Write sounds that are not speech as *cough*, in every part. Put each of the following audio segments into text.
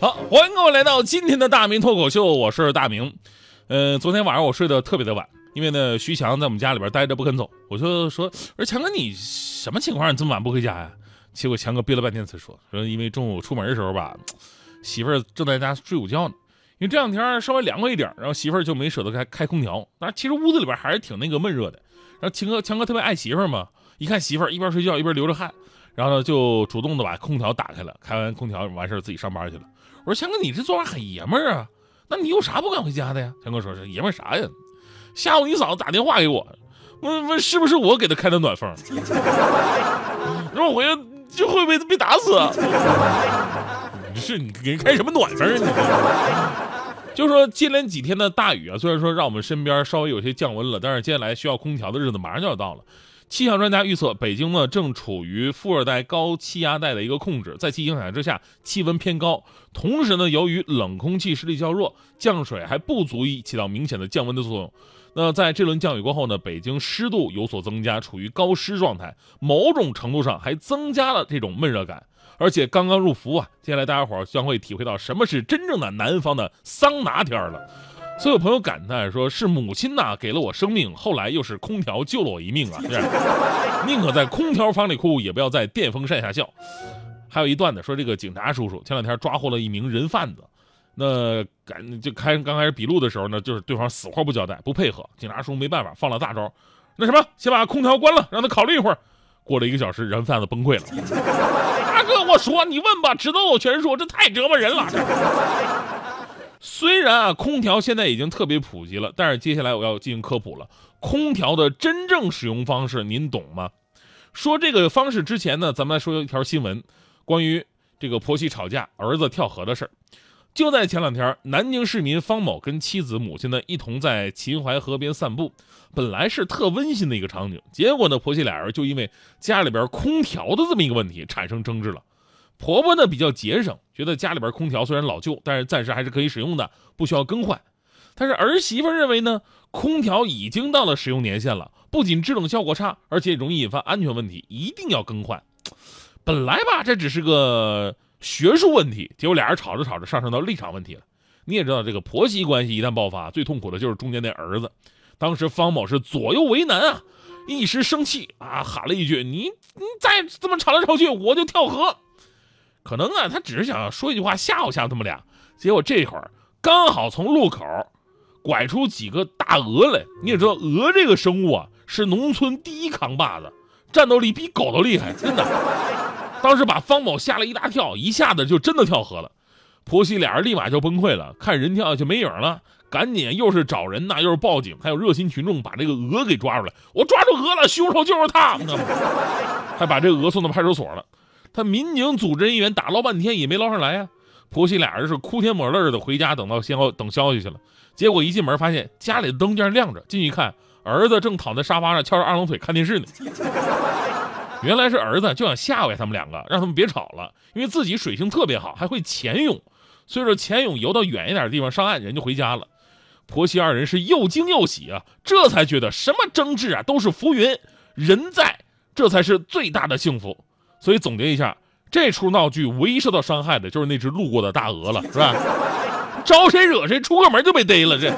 好，欢迎各位来到今天的大明脱口秀，我是大明。呃，昨天晚上我睡得特别的晚，因为呢，徐强在我们家里边待着不肯走，我就说，我说强哥你什么情况？你这么晚不回家呀？结果强哥憋了半天才说，说因为中午出门的时候吧，媳妇儿正在家睡午觉呢，因为这两天稍微凉快一点，然后媳妇儿就没舍得开开空调，但其实屋子里边还是挺那个闷热的。然后强哥强哥特别爱媳妇儿嘛，一看媳妇儿一边睡觉一边流着汗，然后呢就主动的把空调打开了，开完空调完事儿自己上班去了。我说强哥，你这做法很爷们儿啊，那你有啥不敢回家的呀？强哥说是爷们儿啥呀？下午你嫂子打电话给我，问问是不是我给她开的暖风，让我回去就会被被打死。*laughs* 你是你给人开什么暖风啊？你 *laughs* 就说接连几天的大雨啊，虽然说让我们身边稍微有些降温了，但是接下来需要空调的日子马上就要到了。气象专家预测，北京呢正处于副热带高气压带的一个控制，在其影响之下，气温偏高。同时呢，由于冷空气势力较弱，降水还不足以起到明显的降温的作用。那在这轮降雨过后呢，北京湿度有所增加，处于高湿状态，某种程度上还增加了这种闷热感。而且刚刚入伏啊，接下来大家伙将会体会到什么是真正的南方的桑拿天了。所有朋友感叹说：“是母亲呐，给了我生命，后来又是空调救了我一命啊！*laughs* 是，宁可在空调房里哭，也不要在电风扇下笑。”还有一段呢，说这个警察叔叔前两天抓获了一名人贩子，那赶就开刚开始笔录的时候呢，就是对方死活不交代，不配合，警察叔叔没办法，放了大招，那什么，先把空调关了，让他考虑一会儿。过了一个小时，人贩子崩溃了。大 *laughs* 哥，我说你问吧，知道我全说，这太折磨人了。虽然啊，空调现在已经特别普及了，但是接下来我要进行科普了。空调的真正使用方式，您懂吗？说这个方式之前呢，咱们来说一条新闻，关于这个婆媳吵架、儿子跳河的事儿。就在前两天，南京市民方某跟妻子、母亲呢一同在秦淮河边散步，本来是特温馨的一个场景，结果呢，婆媳俩人就因为家里边空调的这么一个问题产生争执了。婆婆呢比较节省，觉得家里边空调虽然老旧，但是暂时还是可以使用的，不需要更换。但是儿媳妇认为呢，空调已经到了使用年限了，不仅制冷效果差，而且容易引发安全问题，一定要更换。*laughs* 本来吧，这只是个学术问题，结果俩人吵着吵着上升到立场问题了。你也知道，这个婆媳关系一旦爆发，最痛苦的就是中间那儿子。当时方某是左右为难啊，一时生气啊，喊了一句：“你你再这么吵来吵去，我就跳河。”可能啊，他只是想说一句话吓唬吓唬他们俩，结果这会儿刚好从路口拐出几个大鹅来。你也知道，鹅这个生物啊是农村第一扛把子，战斗力比狗都厉害，真的。*laughs* 当时把方某吓了一大跳，一下子就真的跳河了。婆媳俩人立马就崩溃了，看人跳下去没影了，赶紧又是找人呐，又是报警，还有热心群众把这个鹅给抓出来。我抓住鹅了，凶手就是他，*laughs* 还把这鹅送到派出所了。他民警组织人员打捞半天也没捞上来呀，婆媳俩人是哭天抹泪的回家等到先后等消息去了。结果一进门发现家里的灯竟然亮着，进去一看，儿子正躺在沙发上翘着二郎腿看电视呢。*laughs* 原来是儿子就想吓唬他们两个，让他们别吵了，因为自己水性特别好，还会潜泳，所以说潜泳游到远一点的地方上岸，人就回家了。婆媳二人是又惊又喜啊，这才觉得什么争执啊都是浮云，人在这才是最大的幸福。所以总结一下，这出闹剧唯一受到伤害的就是那只路过的大鹅了，是吧？招谁惹谁，出个门就被逮了。这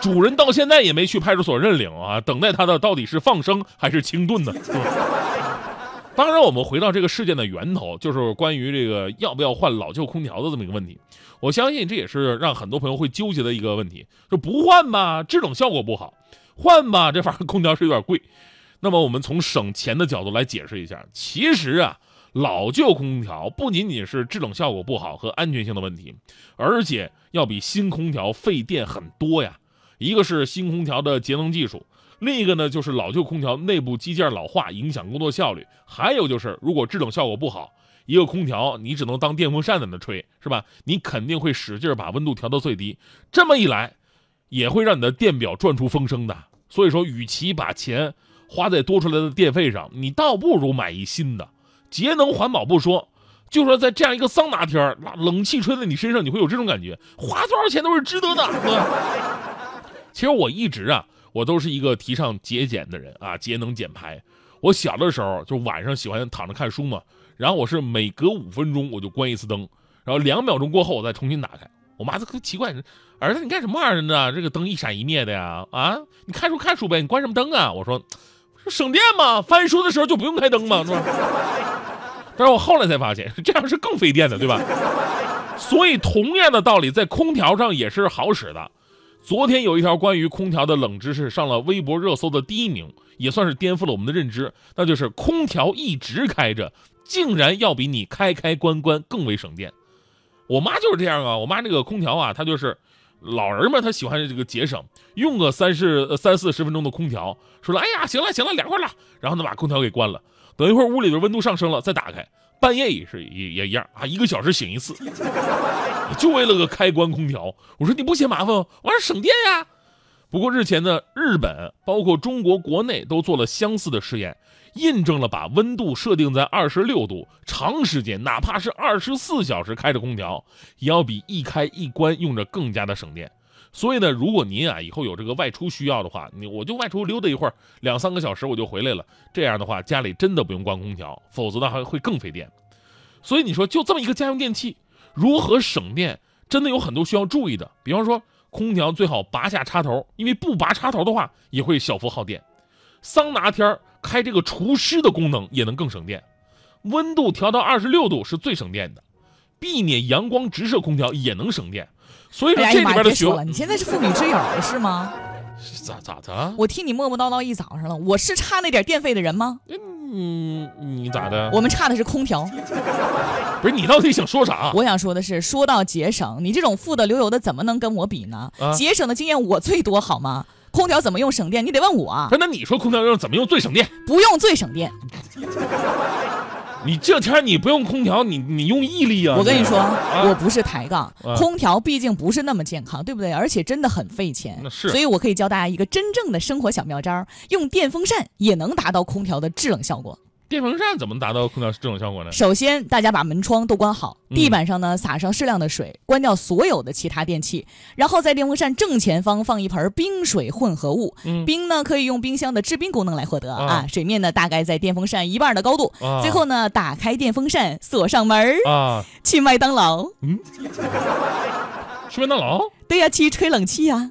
主人到现在也没去派出所认领啊，等待他的到底是放生还是清炖呢？*laughs* 当然，我们回到这个事件的源头，就是关于这个要不要换老旧空调的这么一个问题。我相信这也是让很多朋友会纠结的一个问题，就不换吧，制冷效果不好；换吧，这玩意儿空调是有点贵。那么我们从省钱的角度来解释一下，其实啊，老旧空调不仅仅是制冷效果不好和安全性的问题，而且要比新空调费电很多呀。一个是新空调的节能技术，另一个呢就是老旧空调内部机件老化影响工作效率，还有就是如果制冷效果不好，一个空调你只能当电风扇在那吹，是吧？你肯定会使劲把温度调到最低，这么一来，也会让你的电表转出风声的。所以说，与其把钱花在多出来的电费上，你倒不如买一新的，节能环保不说，就说在这样一个桑拿天儿，那冷气吹在你身上，你会有这种感觉，花多少钱都是值得的。*laughs* 其实我一直啊，我都是一个提倡节俭的人啊，节能减排。我小的时候就晚上喜欢躺着看书嘛，然后我是每隔五分钟我就关一次灯，然后两秒钟过后我再重新打开。我妈特奇怪，儿子你干什么玩意儿呢？这个灯一闪一灭的呀？啊，你看书看书呗，你关什么灯啊？我说省电嘛，翻书的时候就不用开灯嘛，是吧？但是我后来才发现，*laughs* 这样是更费电的，对吧？所以同样的道理，在空调上也是好使的。昨天有一条关于空调的冷知识上了微博热搜的第一名，也算是颠覆了我们的认知，那就是空调一直开着，竟然要比你开开关关更为省电。我妈就是这样啊，我妈这个空调啊，她就是老人嘛，他喜欢这个节省，用个三十三四十分钟的空调，说了，哎呀，行了行了，凉快了，然后呢把空调给关了，等一会儿屋里的温度上升了再打开，半夜也是也也一样啊，一个小时醒一次，*laughs* 就为了个开关空调。我说你不嫌麻烦吗？我说省电呀。不过日前呢，日本包括中国国内都做了相似的试验，印证了把温度设定在二十六度，长时间哪怕是二十四小时开着空调，也要比一开一关用着更加的省电。所以呢，如果您啊以后有这个外出需要的话，你我就外出溜达一会儿，两三个小时我就回来了。这样的话，家里真的不用关空调，否则的话会更费电。所以你说，就这么一个家用电器，如何省电，真的有很多需要注意的。比方说。空调最好拔下插头，因为不拔插头的话也会小幅耗电。桑拿天开这个除湿的功能也能更省电。温度调到二十六度是最省电的，避免阳光直射空调也能省电。所以说这里边的学问，你现在是妇女之友是吗？咋咋的？我听你磨磨叨叨一早上了，我是差那点电费的人吗？嗯，你咋的？我们差的是空调。不是你到底想说啥？我想说的是，说到节省，你这种富得流油的怎么能跟我比呢？节省的经验我最多好吗？空调怎么用省电？你得问我。那你说空调用怎么用最省电？不用最省电。*laughs* 你这天你不用空调，你你用毅力啊！我跟你说，我不是抬杠，空调毕竟不是那么健康，对不对？而且真的很费钱。那是。所以我可以教大家一个真正的生活小妙招，用电风扇也能达到空调的制冷效果。电风扇怎么达到空调这种效果呢？首先，大家把门窗都关好，地板上呢撒上适量的水，关掉所有的其他电器，然后在电风扇正前方放一盆冰水混合物。冰呢可以用冰箱的制冰功能来获得啊。水面呢大概在电风扇一半的高度。最后呢，打开电风扇，锁上门啊，去麦当劳。嗯，去麦当劳？对呀，去吹冷气呀。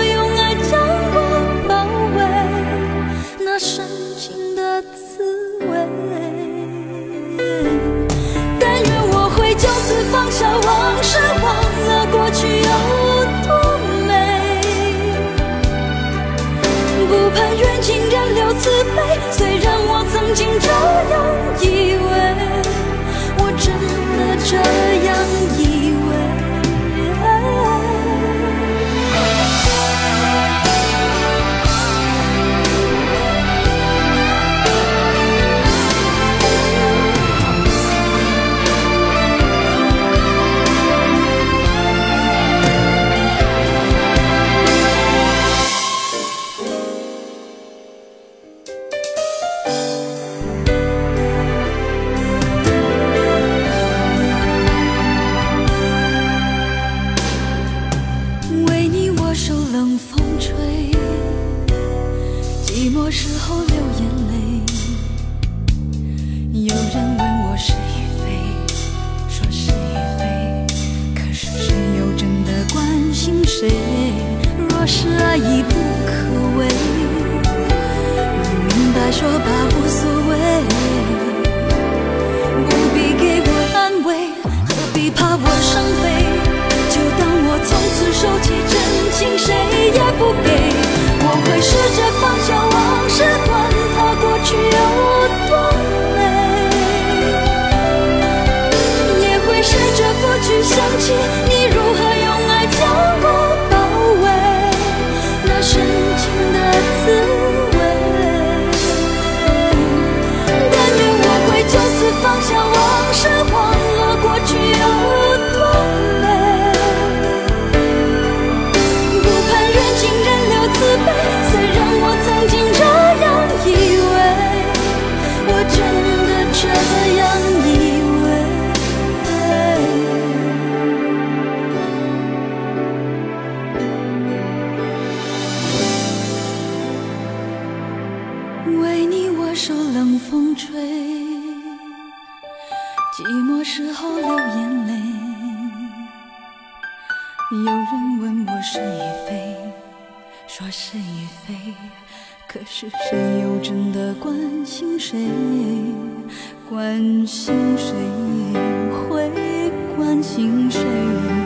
有人此放下往事，忘了过去有多美。不盼缘尽人留慈悲，虽然我曾经这样以为，我真的这样以为。为你我受冷风吹，寂寞时候流眼泪。有人问我是与非，说是与非，可是谁又真的关心谁？关心谁会关心谁？